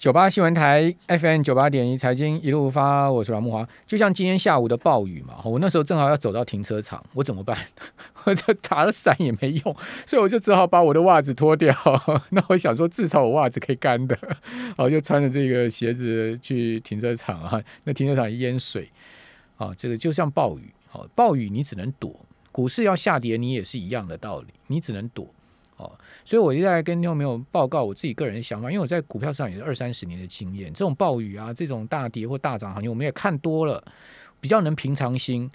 九八新闻台 FM 九八点一财经一路发，我是蓝木华。就像今天下午的暴雨嘛，我那时候正好要走到停车场，我怎么办？我就打了伞也没用，所以我就只好把我的袜子脱掉。那我想说，至少我袜子可以干的，哦，就穿着这个鞋子去停车场啊。那停车场淹水，啊，这个就像暴雨，哦，暴雨你只能躲，股市要下跌你也是一样的道理，你只能躲。哦，所以我一直在跟听众朋友报告我自己个人的想法，因为我在股票上也是二三十年的经验，这种暴雨啊，这种大跌或大涨行情，我们也看多了，比较能平常心。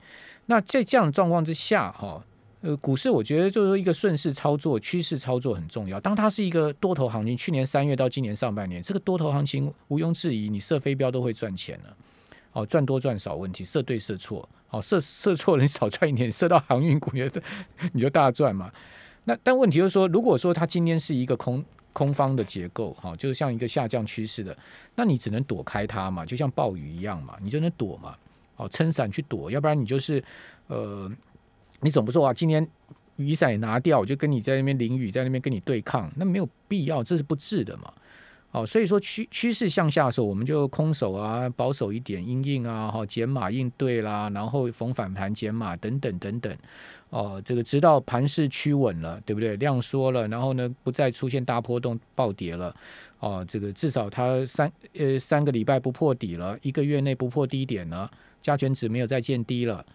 那在这样的状况之下，哈，呃，股市我觉得就是说一个顺势操作、趋势操作很重要。当它是一个多头行情，去年三月到今年上半年，这个多头行情毋庸置疑，你射飞镖都会赚钱了。哦，赚多赚少问题，射对射错，哦，射射错了你少赚一点，射到航运股你 你就大赚嘛。那但问题就是说，如果说它今天是一个空空方的结构，哈，就是像一个下降趋势的，那你只能躲开它嘛，就像暴雨一样嘛，你就能躲嘛，哦，撑伞去躲，要不然你就是呃，你总不说啊，今天雨伞拿掉，我就跟你在那边淋雨，在那边跟你对抗，那没有必要，这是不智的嘛。哦，所以说趋趋势向下的时候，我们就空手啊，保守一点，应应啊，哈，减码应对啦，然后逢反弹减码等等等等。哦，这个直到盘势趋稳了，对不对？量缩了，然后呢，不再出现大波动暴跌了。哦，这个至少它三呃三个礼拜不破底了，一个月内不破低点了，加权值没有再见低了。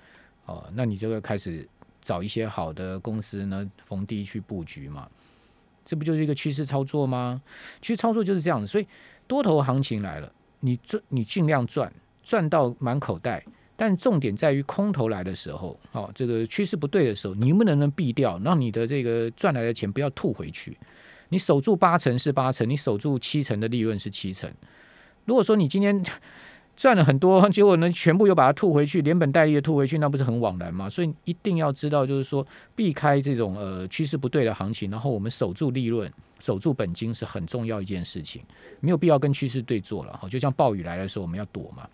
哦，那你这个开始找一些好的公司呢，逢低去布局嘛。这不就是一个趋势操作吗？其实操作就是这样子，所以多头行情来了，你赚你尽量赚，赚到满口袋。但重点在于空头来的时候，哦，这个趋势不对的时候，你能不能能避掉，让你的这个赚来的钱不要吐回去？你守住八成是八成，你守住七成的利润是七成。如果说你今天，赚了很多，结果呢，全部又把它吐回去，连本带利的吐回去，那不是很枉然吗？所以一定要知道，就是说避开这种呃趋势不对的行情，然后我们守住利润、守住本金是很重要一件事情，没有必要跟趋势对坐了哈。就像暴雨来的时候，我们要躲嘛，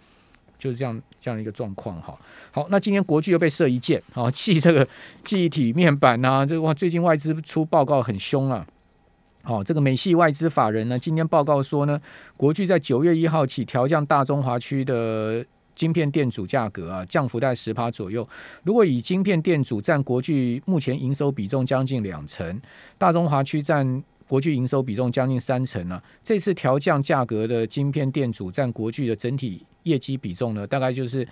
就是这样这样的一个状况哈。好，那今天国巨又被射一箭，啊，记这个记忆体面板呐，这哇，最近外资出报告很凶啊。好，这个美系外资法人呢，今天报告说呢，国巨在九月一号起调降大中华区的晶片电阻价格啊，降幅在十趴左右。如果以晶片电阻占国巨目前营收比重将近两成，大中华区占国巨营收比重将近三成呢，这次调降价格的晶片电阻占国巨的整体业绩比重呢，大概就是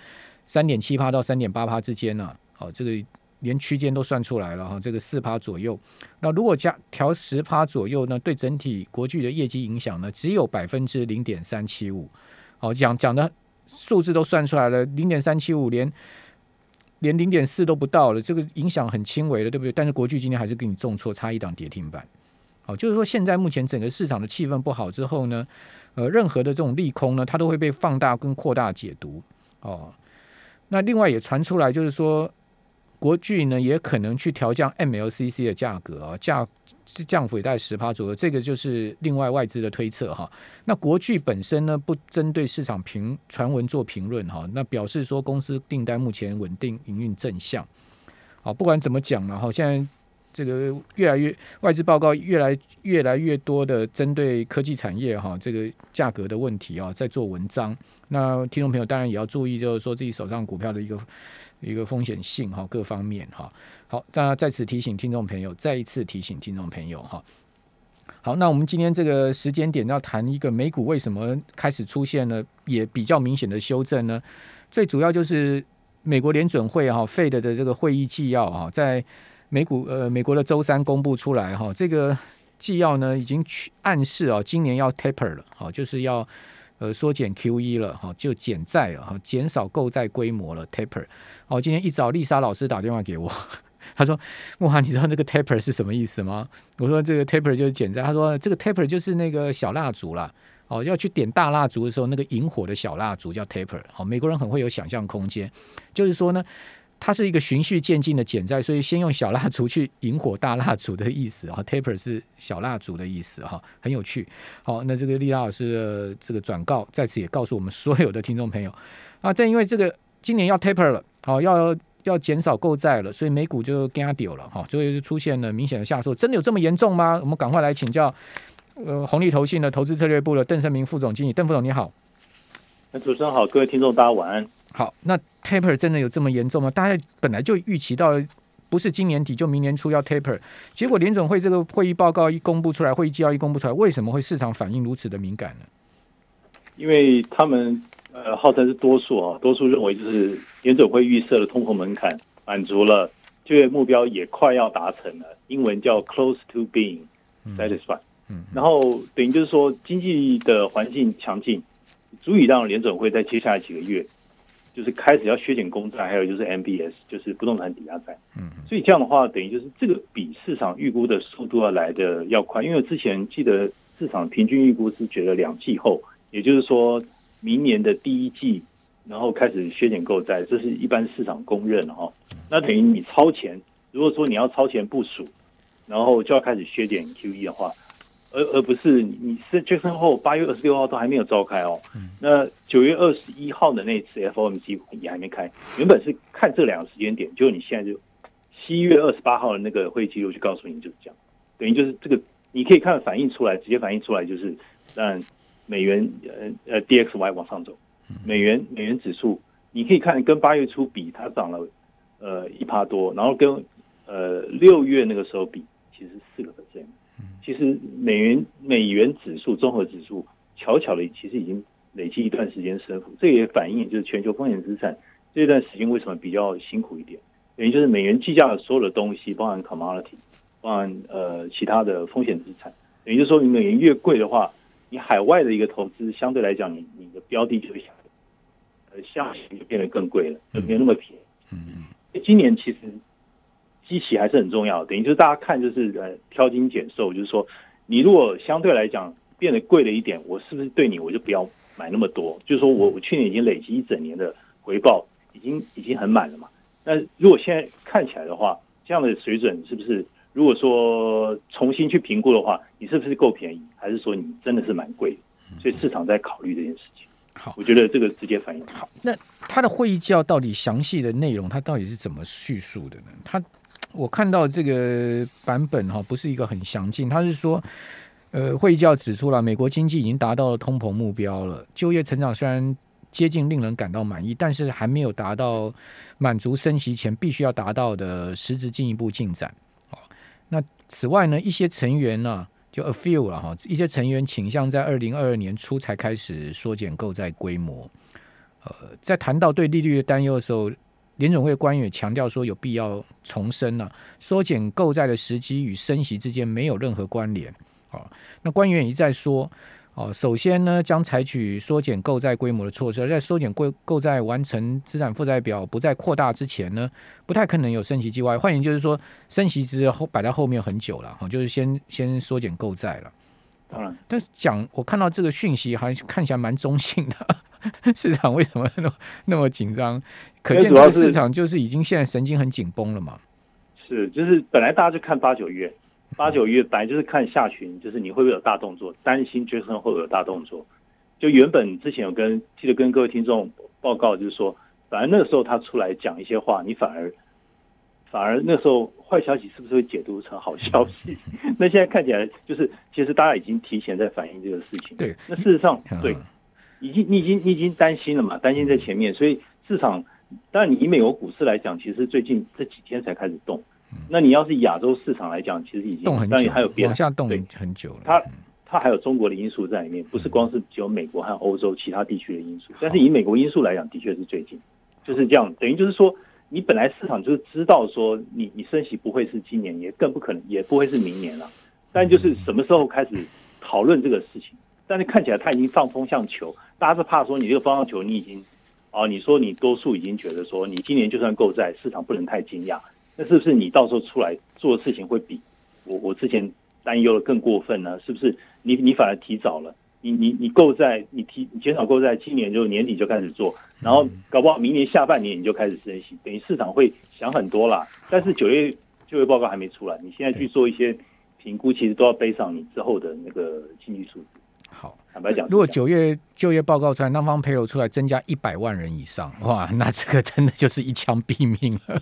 三点七趴到三点八趴之间呢。好，这个。连区间都算出来了哈，这个四趴左右。那如果加调十趴左右呢？对整体国际的业绩影响呢，只有百分之零点三七五。好，讲讲的数字都算出来了，零点三七五连连零点四都不到了，这个影响很轻微的，对不对？但是国际今天还是给你重挫，差一档跌停板。好，就是说现在目前整个市场的气氛不好之后呢，呃，任何的这种利空呢，它都会被放大跟扩大解读。哦，那另外也传出来就是说。国巨呢也可能去调降 MLCC 的价格啊，价是降幅也在十趴左右，这个就是另外外资的推测哈。那国巨本身呢不针对市场评传闻做评论哈，那表示说公司订单目前稳定，营运正向。好，不管怎么讲了哈，现在这个越来越外资报告越来越来越多的针对科技产业哈这个价格的问题啊，在做文章。那听众朋友当然也要注意，就是说自己手上股票的一个。一个风险性哈，各方面哈，好，那在此提醒听众朋友，再一次提醒听众朋友哈，好，那我们今天这个时间点要谈一个美股为什么开始出现了也比较明显的修正呢？最主要就是美国联准会哈费的的这个会议纪要啊，在美股呃美国的周三公布出来哈，这个纪要呢已经暗示啊，今年要 taper 了，好，就是要。呃，缩减 Q E 了哈，就减债了哈，减少购债规模了，taper。哦，今天一早丽莎老师打电话给我，他说：“木华，你知道那个 taper 是什么意思吗？”我说：“这个 taper 就是减债。”他说：“这个 taper 就是那个小蜡烛啦。哦，要去点大蜡烛的时候，那个引火的小蜡烛叫 taper。好，美国人很会有想象空间，就是说呢。它是一个循序渐进的减债，所以先用小蜡烛去引火大蜡烛的意思啊，taper 是小蜡烛的意思哈，很有趣。好，那这个丽拉老师的这个转告在此也告诉我们所有的听众朋友啊，正因为这个今年要 taper 了，好要要减少购债了，所以美股就跟它丢了哈，所以就出现了明显的下挫。真的有这么严重吗？我们赶快来请教呃红利投信的投资策略部的邓胜明副总经理，邓副总你好。那主持人好，各位听众大家晚安。好，那 taper 真的有这么严重吗？大家本来就预期到，不是今年底就明年初要 taper，结果联总会这个会议报告一公布出来，会议纪要一公布出来，为什么会市场反应如此的敏感呢？因为他们呃号称是多数啊，多数认为就是联总会预设的通膨门槛满足了，就业目标也快要达成了，英文叫 close to being satisfied。嗯，然后等于就是说经济的环境强劲，足以让联总会在接下来几个月，就是开始要削减公债，还有就是 MBS，就是不动产抵押债。嗯，所以这样的话，等于就是这个比市场预估的速度要来的要快，因为之前记得市场平均预估是觉得两季后。也就是说，明年的第一季，然后开始削减购债，这是一般市场公认哈。那等于你超前，如果说你要超前部署，然后就要开始削减 QE 的话，而而不是你是决策后八月二十六号都还没有召开哦。那九月二十一号的那次 FOMC 也还没开，原本是看这两个时间点，结果你现在就七月二十八号的那个会议记录就告诉你就是这样，等于就是这个你可以看反映出来，直接反映出来就是让。美元呃呃 DXY 往上走，美元美元指数你可以看跟八月初比，它涨了呃一趴多，然后跟呃六月那个时候比，其实四个 percent。其实美元美元指数综合指数悄悄的其实已经累积一段时间升幅，这也反映就是全球风险资产这段时间为什么比较辛苦一点，等于就是美元计价的所有的东西，包含 commodity，包含呃其他的风险资产，等于就是说你美元越贵的话。你海外的一个投资，相对来讲，你你的标的就会相呃下行就变得更贵了，就没有那么便宜。嗯嗯。今年其实基期还是很重要，等于就是大家看就是呃挑精拣瘦，就是说你如果相对来讲变得贵了一点，我是不是对你我就不要买那么多？就是说我我去年已经累积一整年的回报，已经已经很满了嘛。那如果现在看起来的话，这样的水准是不是？如果说重新去评估的话，你是不是够便宜，还是说你真的是蛮贵？所以市场在考虑这件事情。好，我觉得这个直接反映。好，那他的会议纪要到底详细的内容，他到底是怎么叙述的呢？他我看到这个版本哈，不是一个很详尽。他是说，呃，会议纪要指出了，美国经济已经达到了通膨目标了，就业成长虽然接近令人感到满意，但是还没有达到满足升息前必须要达到的实质进一步进展。哦那此外呢，一些成员呢，就 a few 了哈，一些成员倾向在二零二二年初才开始缩减购债规模。呃，在谈到对利率的担忧的时候，联总会官员强调说，有必要重申了，缩减购债的时机与升息之间没有任何关联。啊，那官员一再说。哦，首先呢，将采取缩减购债规模的措施，在缩减购购债完成资产负债表不再扩大之前呢，不太可能有升息计划。换言就是说，升息之后摆在后面很久了，哈，就是先先缩减购债了。嗯，但是讲我看到这个讯息还看起来蛮中性的，市场为什么那么那么紧张？可见这个市场就是已经现在神经很紧绷了嘛。是，就是本来大家就看八九月。八九月本来就是看下旬，就是你会不会有大动作，担心杰森会有大动作。就原本之前有跟记得跟各位听众报告，就是说，反而那个时候他出来讲一些话，你反而反而那时候坏消息是不是会解读成好消息？那现在看起来就是，其实大家已经提前在反映这个事情。对，那事实上对，已经你已经你已经担心了嘛，担心在前面，所以市场当然你以美国股市来讲，其实最近这几天才开始动。那你要是亚洲市场来讲，其实已经动很久，还有别往下动很久了。它它还有中国的因素在里面，不是光是只有美国和欧洲其他地区的因素。但是以美国因素来讲，的确是最近就是这样。等于就是说，你本来市场就是知道说，你你升息不会是今年，也更不可能，也不会是明年了。但就是什么时候开始讨论这个事情？但是看起来他已经放风向球，大家是怕说你这个风向球，你已经哦，你说你多数已经觉得说，你今年就算购债，市场不能太惊讶。那是不是你到时候出来做的事情会比我我之前担忧的更过分呢？是不是你你反而提早了？你你你购债，你提你减少购债，今年就年底就开始做，然后搞不好明年下半年你就开始升息，等于市场会想很多啦。但是九月就业报告还没出来，你现在去做一些评估，其实都要背上你之后的那个经济数字。好，坦白讲，如果九月就业报告出来，那方 payroll 出来增加一百万人以上，哇，那这个真的就是一枪毙命了。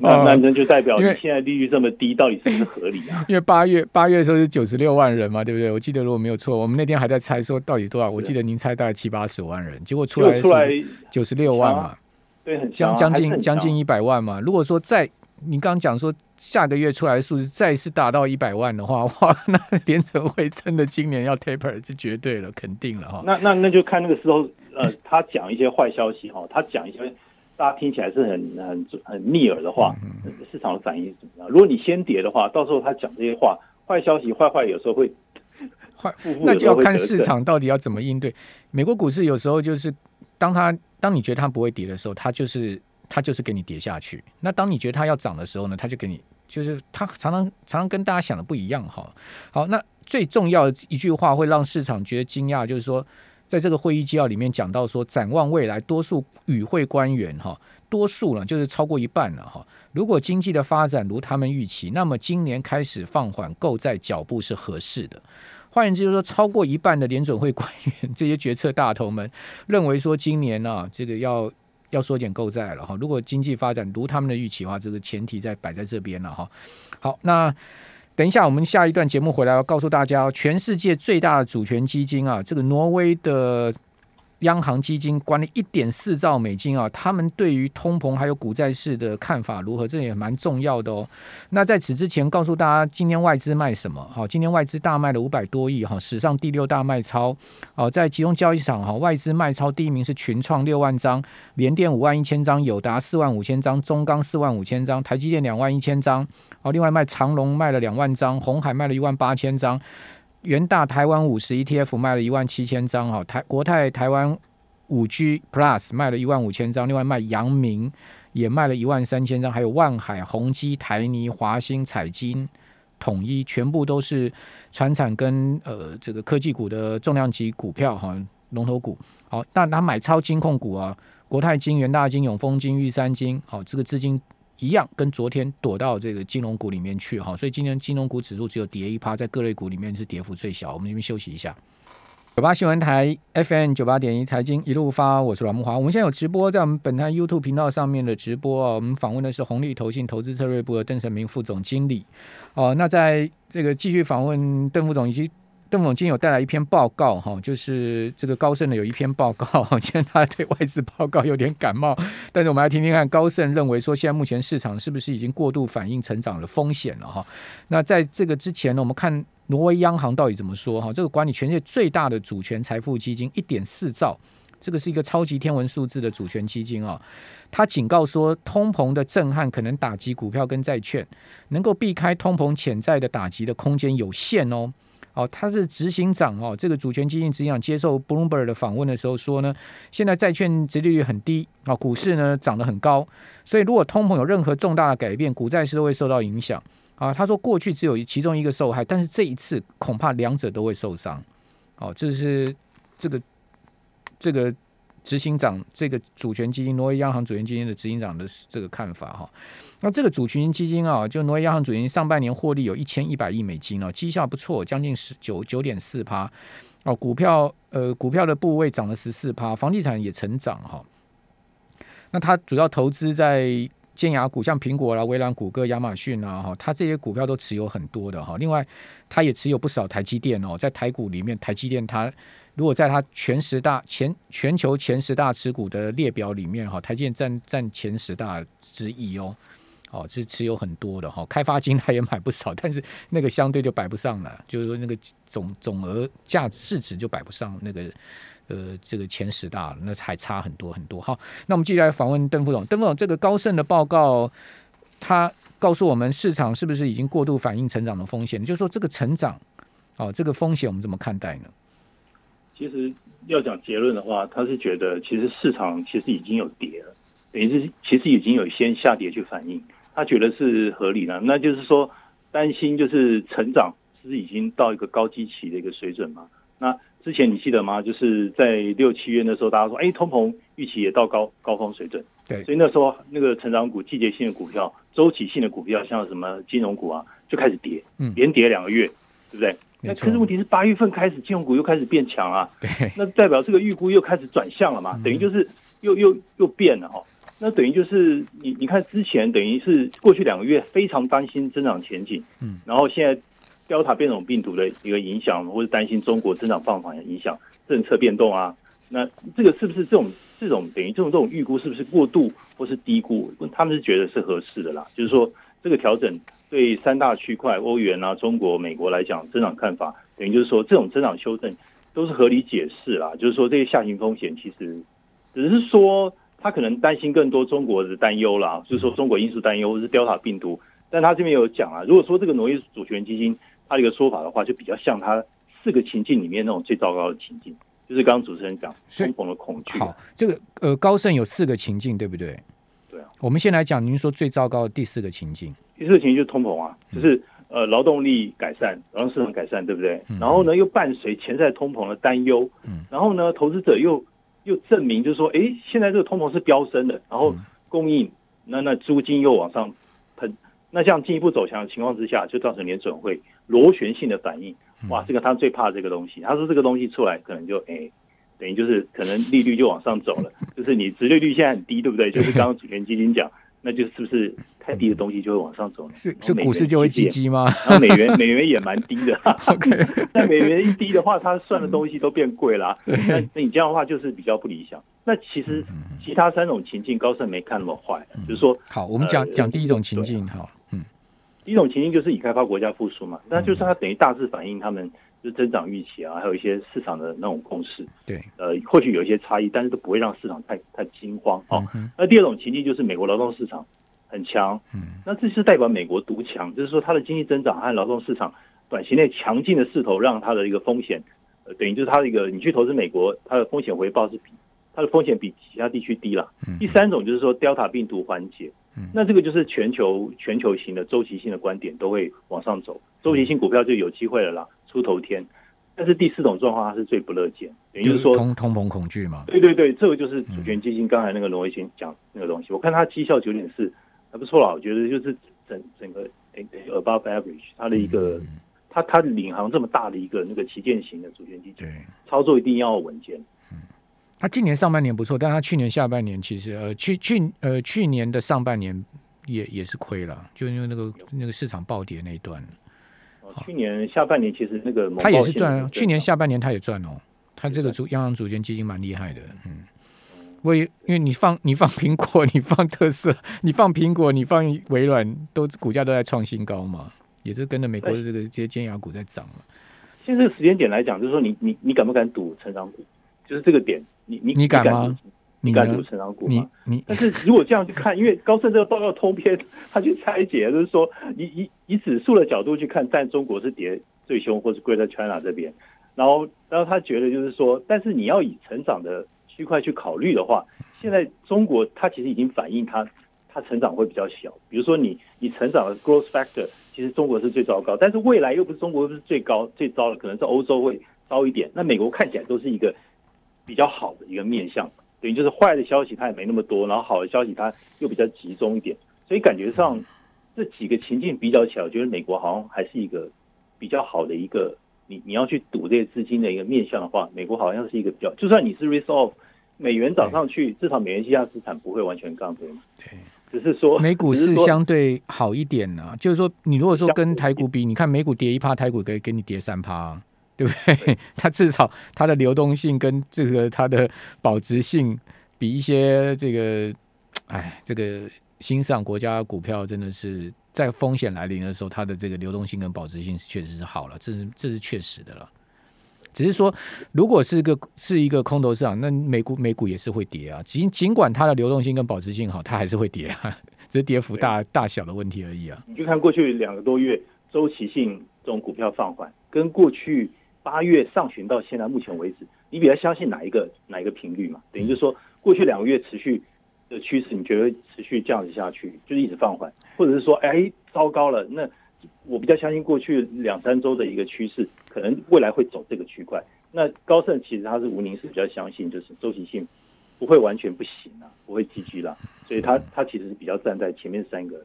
那 那那就代表你现在利率这么低，到底是不是合理啊？因为八月八月的时候是九十六万人嘛，对不对？我记得如果没有错，我们那天还在猜说到底多少，我记得您猜大概七八十万人，结果出来出来九十六万嘛，对，很将将近将近一百万嘛。如果说在你刚刚讲说下个月出来的数字再次达到一百万的话，哇，那联准会真的今年要 taper 是绝对了，肯定了哈。那那那就看那个时候，呃，他讲一些坏消息哈，他讲一些。大家听起来是很很很逆耳的话，市场的反应是怎么样？如果你先跌的话，到时候他讲这些话，坏消息坏坏有时候会坏，那就要看市场到底要怎么应对。美国股市有时候就是当他当你觉得它不会跌的时候，它就是它就是给你跌下去；那当你觉得它要涨的时候呢，它就给你就是他常常常常跟大家想的不一样哈。好，那最重要的一句话会让市场觉得惊讶，就是说。在这个会议纪要里面讲到说，展望未来，多数与会官员哈，多数了就是超过一半了哈。如果经济的发展如他们预期，那么今年开始放缓购债脚步是合适的。换言之，就是说，超过一半的联准会官员 这些决策大头们认为说，今年呢，这个要要缩减购债了哈。如果经济发展如他们的预期的话，这个前提在摆在这边了哈。好，那。等一下，我们下一段节目回来要告诉大家，全世界最大的主权基金啊，这个挪威的。央行基金管理一点四兆美金啊，他们对于通膨还有股债市的看法如何？这也蛮重要的哦。那在此之前，告诉大家今天外资卖什么？好，今天外资大卖了五百多亿哈，史上第六大卖超。哦，在集中交易场哈，外资卖超第一名是群创六万张，联电五万一千张，友达四万五千张，中钢四万五千张，台积电两万一千张。哦，另外卖长龙卖了两万张，红海卖了一万八千张。元大台湾五十 ETF 卖了一万七千张，哈，台国泰台湾五 G Plus 卖了一万五千张，另外卖阳明也卖了一万三千张，还有万海、宏基、台泥、华兴、彩金、统一，全部都是船产跟呃这个科技股的重量级股票，哈，龙头股。好，但他买超金控股啊，国泰金、元大金、永丰金、玉山金，好，这个资金。一样，跟昨天躲到这个金融股里面去哈，所以今天金融股指数只有跌一趴，在各类股里面是跌幅最小。我们这边休息一下。九八新闻台 FM 九八点一财经一路发，我是阮木华。我们现在有直播在我们本台 YouTube 频道上面的直播啊。我们访问的是红利投信投资策略部的邓成明副总经理哦。那在这个继续访问邓副总以及。邓总今天有带来一篇报告，哈，就是这个高盛的有一篇报告，今天他对外资报告有点感冒，但是我们来听听看，高盛认为说现在目前市场是不是已经过度反映成长的风险了，哈。那在这个之前呢，我们看挪威央行到底怎么说，哈，这个管理全世界最大的主权财富基金一点四兆，这个是一个超级天文数字的主权基金啊，他警告说，通膨的震撼可能打击股票跟债券，能够避开通膨潜在的打击的空间有限哦。哦，他是执行长哦，这个主权基金执行长接受 Bloomberg 的访问的时候说呢，现在债券殖利率很低啊，股市呢涨得很高，所以如果通膨有任何重大的改变，股债市都会受到影响啊。他说过去只有其中一个受害，但是这一次恐怕两者都会受伤。哦，这是这个这个执行长这个主权基金挪威央行主权基金的执行长的这个看法哈。那这个主权基金啊，就挪威央行主权上半年获利有一千一百亿美金哦，绩效不错，将近十九九点四趴哦，股票呃股票的部位涨了十四趴，房地产也成长哈。那它主要投资在尖牙股，像苹果啦、微软、谷歌、亚马逊啊哈，它这些股票都持有很多的哈。另外，它也持有不少台积电哦，在台股里面，台积电它如果在它全十大前全球前十大持股的列表里面哈，台建占占前十大之一哦。哦，是持有很多的哈，开发金他也买不少，但是那个相对就摆不上了，就是说那个总总额价市值就摆不上那个呃这个前十大，那还差很多很多。好，那我们继续来访问邓副总，邓副总，这个高盛的报告，他告诉我们市场是不是已经过度反映成长的风险？就是说这个成长，哦，这个风险我们怎么看待呢？其实要讲结论的话，他是觉得其实市场其实已经有跌了，等于是其实已经有先下跌去反映。他觉得是合理的，那就是说担心就是成长是已经到一个高基期的一个水准嘛？那之前你记得吗？就是在六七月那时候，大家说，哎，通膨预期也到高高峰水准，对，所以那时候那个成长股、季节性的股票、周期性的股票，像什么金融股啊，就开始跌，嗯，连跌两个月，对不对？那可是问题是八月份开始金融股又开始变强啊，对，那代表这个预估又开始转向了嘛？等于就是又又又变了哈。那等于就是你你看之前等于是过去两个月非常担心增长前景，嗯，然后现在 Delta 变种病毒的一个影响，或者担心中国增长放缓的影响，政策变动啊，那这个是不是这种这种等于这种这种预估是不是过度或是低估？他们是觉得是合适的啦，就是说这个调整对三大区块欧元啊、中国、美国来讲增长看法，等于就是说这种增长修正都是合理解释啦，就是说这些下行风险其实只是说。他可能担心更多中国的担忧啦，就是说中国因素担忧，或是 Delta 病毒。但他这边有讲啊，如果说这个挪威主权基金他的一个说法的话，就比较像他四个情境里面那种最糟糕的情境，就是刚刚主持人讲通膨的恐惧。好，这个呃高盛有四个情境，对不对？对啊。我们先来讲您说最糟糕的第四个情境。第四个情境就是通膨啊，就是呃劳动力改善，劳动市场改善，对不对？然后呢又伴随潜在通膨的担忧，嗯，然后呢投资者又。又证明，就是说，哎，现在这个通膨是飙升的，然后供应那那租金又往上喷，那这样进一步走强的情况之下，就造成联准会螺旋性的反应。哇，这个他最怕这个东西。他说这个东西出来，可能就哎，等于就是可能利率就往上走了，就是你殖利率现在很低，对不对？就是刚刚主权基金讲。那就是不是太低的东西就会往上走呢？是是股市就会积积吗？然后美元美元也蛮低的。OK，那美元一低的话，它算的东西都变贵了。那那你这样的话就是比较不理想。那其实其他三种情境，高盛没看那么坏，就是说，好，我们讲讲第一种情境哈，嗯，第一种情境就是已开发国家复苏嘛，那就是它等于大致反映他们。就增长预期啊，还有一些市场的那种共识，对，呃，或许有一些差异，但是都不会让市场太太惊慌哦。那第二种情境就是美国劳动市场很强，嗯，那这是代表美国独强，就是说它的经济增长和劳动市场短期内强劲的势头，让它的一个风险，呃，等于就是它的一个你去投资美国，它的风险回报是比它的风险比其他地区低了。第三种就是说 Delta 病毒缓解，那这个就是全球全球型的周期性的观点都会往上走，周期性股票就有机会了啦。出头天，但是第四种状况它是最不乐见，也就是说通通膨恐惧嘛。对对对，这个就是主权基金刚才那个罗威先讲那个东西。我看它绩效九点四还不错啦，我觉得就是整整个 above average，它的一个它它领航这么大的一个那个旗舰型的主权基金，操作一定要稳健。嗯，它今年上半年不错，但他去年下半年其实呃去去呃去年的上半年也也是亏了，就因为那个那个市场暴跌那一段。去年下半年其实那个他也是赚，去年下半年他也赚哦。他这个主央行主权基金蛮厉害的，嗯。我因为你放你放苹果，你放特色，你放苹果，你放微软，都股价都在创新高嘛，也是跟着美国的这个这些尖牙股在涨嘛。现在这个时间点来讲，就是说你你你敢不敢赌成长股？就是这个点，你你你敢吗？你敢读成长股吗？你但是如果这样去看，因为高盛这个报告通篇，他去拆解，就是说，以以以指数的角度去看，但中国是跌最凶，或是 Greater China 这边，然后然后他觉得就是说，但是你要以成长的区块去考虑的话，现在中国它其实已经反映它它成长会比较小。比如说你你成长的 growth factor，其实中国是最糟糕，但是未来又不是中国不是最高最糟的，可能是欧洲会高一点。那美国看起来都是一个比较好的一个面向。等于就是坏的消息它也没那么多，然后好的消息它又比较集中一点，所以感觉上这几个情境比较起来，我觉得美国好像还是一个比较好的一个，你你要去赌这些资金的一个面向的话，美国好像是一个比较，就算你是 risk off，美元涨上去，至少美元计价资产不会完全杠对吗？对，只是说美股是相对好一点呢，就是说你如果说跟台股比，你看美股跌一趴，台股可以给你跌三趴。对不对？它至少它的流动性跟这个它的保值性，比一些这个，哎，这个新上国家股票真的是在风险来临的时候，它的这个流动性跟保值性是确实是好了，这是这是确实的了。只是说，如果是个是一个空头市场，那美股美股也是会跌啊。尽尽管它的流动性跟保值性好，它还是会跌啊，只是跌幅大大小的问题而已啊。你就看过去两个多月周期性这种股票放缓，跟过去。八月上旬到现在目前为止，你比较相信哪一个哪一个频率嘛？等于就是说，过去两个月持续的趋势，你觉得持续这样子下去，就是一直放缓，或者是说，哎，糟糕了，那我比较相信过去两三周的一个趋势，可能未来会走这个区块。那高盛其实他是吴宁是比较相信，就是周期性不会完全不行啊，不会积极了，所以他他其实是比较站在前面三个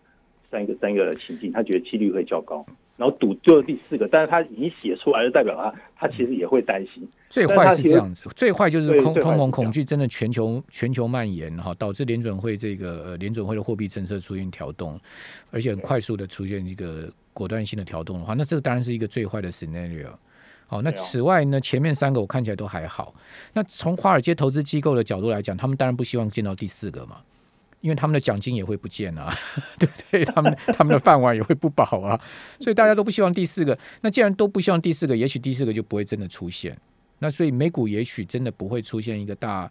三个三个情境，他觉得几率会较高。然后赌最后第四个，但是他已经写出来就，代表他他其实也会担心。最坏是这样子，最坏就是通通膨恐惧真的全球全球蔓延哈，导致联准会这个呃联准会的货币政策出现调动，而且很快速的出现一个果断性的调动的话，那这个当然是一个最坏的 scenario。好，那此外呢，前面三个我看起来都还好。那从华尔街投资机构的角度来讲，他们当然不希望见到第四个嘛，因为他们的奖金也会不见啊，对不对？他们他们的饭碗也会不保啊，所以大家都不希望第四个。那既然都不希望第四个，也许第四个就不会真的出现。那所以美股也许真的不会出现一个大，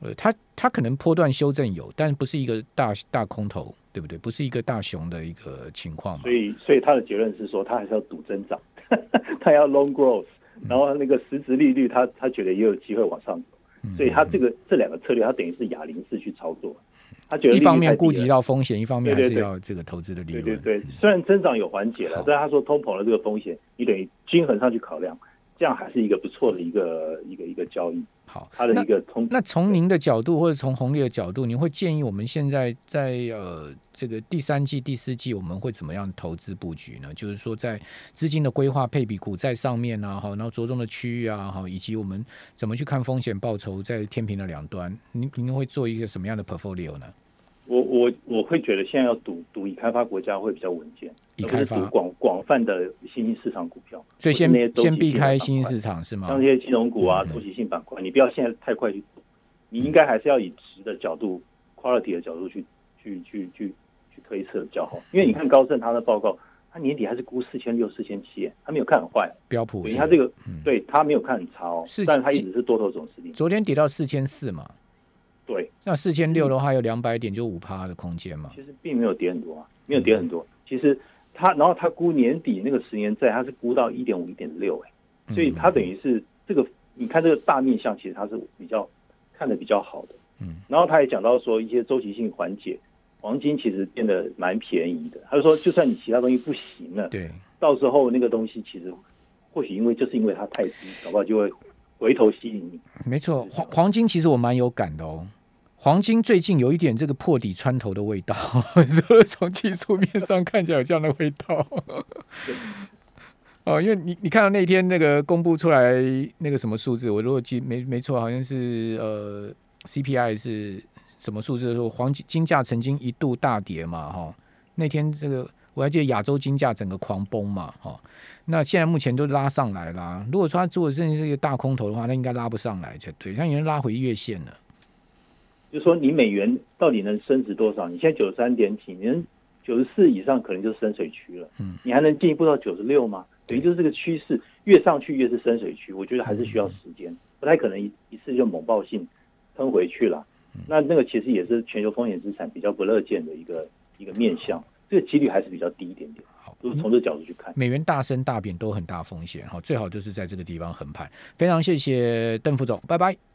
呃，它它可能波段修正有，但不是一个大大空头，对不对？不是一个大熊的一个情况嘛所。以，所以他的结论是说，他还是要赌增长，他要 long growth，然后那个实质利率他，他觉得也有机会往上走，嗯所以他这个这两个策略，他等于是哑铃式去操作。他觉得一方面顾及到风险，一方面还是要这个投资的利润。对对对，虽然增长有缓解了，但是他说通膨的这个风险，你等于均衡上去考量，这样还是一个不错的一个一个一个交易。好，它的一个通那从您的角度或者从红利的角度，您会建议我们现在在呃这个第三季、第四季我们会怎么样投资布局呢？就是说在资金的规划配比股债上面啊，好，然后着重的区域啊，好，以及我们怎么去看风险报酬在天平的两端，您您会做一个什么样的 portfolio 呢？我我我会觉得现在要赌赌已开发国家会比较稳健，已开发赌广广泛的新兴市场股票。所以先先避开新兴市场是吗？像这些金融股啊周期性板块，你不要现在太快去赌，你应该还是要以值的角度、quality 的角度去去去去去推测比较好。因为你看高盛他的报告，他年底还是估四千六、四千七，他没有看很坏，标普他这个嗯对他没有看很差哦是，但是他一直是多头总司令。昨天跌到四千四嘛，对，那四千六的话有两百点，就五趴的空间嘛。其实并没有跌很多啊，没有跌很多。其实他，然后他估年底那个十年债，他是估到一点五、一点六，哎，所以他等于是这个，你看这个大面向，其实他是比较看的比较好的。嗯，然后他也讲到说一些周期性缓解，黄金其实变得蛮便宜的。他就说，就算你其他东西不行了，对，到时候那个东西其实或许因为就是因为它太低，搞不好就会回头吸引你。没错，黄黄金其实我蛮有感的哦。黄金最近有一点这个破底穿头的味道，从技术面上看起来有这样的味道。哦，因为你你看到那天那个公布出来那个什么数字，我如果记没没错，好像是呃 CPI 是什么数字的时候，黄金金价曾经一度大跌嘛，哈、那天这个我还记得亚洲金价整个狂崩嘛，哈、那现在目前都拉上来啦。如果说他做的真的是一个大空头的话，那应该拉不上来才对，他已经拉回月线了。就是说你美元到底能升值多少？你现在九十三点几，你能九十四以上可能就是深水区了。嗯，你还能进一步到九十六吗？等于就是这个趋势越上去越是深水区，我觉得还是需要时间，不太可能一一次就猛爆性喷回去了。那那个其实也是全球风险资产比较不乐见的一个一个面向，这个几率还是比较低一点点。好，就是从这角度去看。美元大升大贬都很大风险，好，最好就是在这个地方横盘。非常谢谢邓副总，拜拜。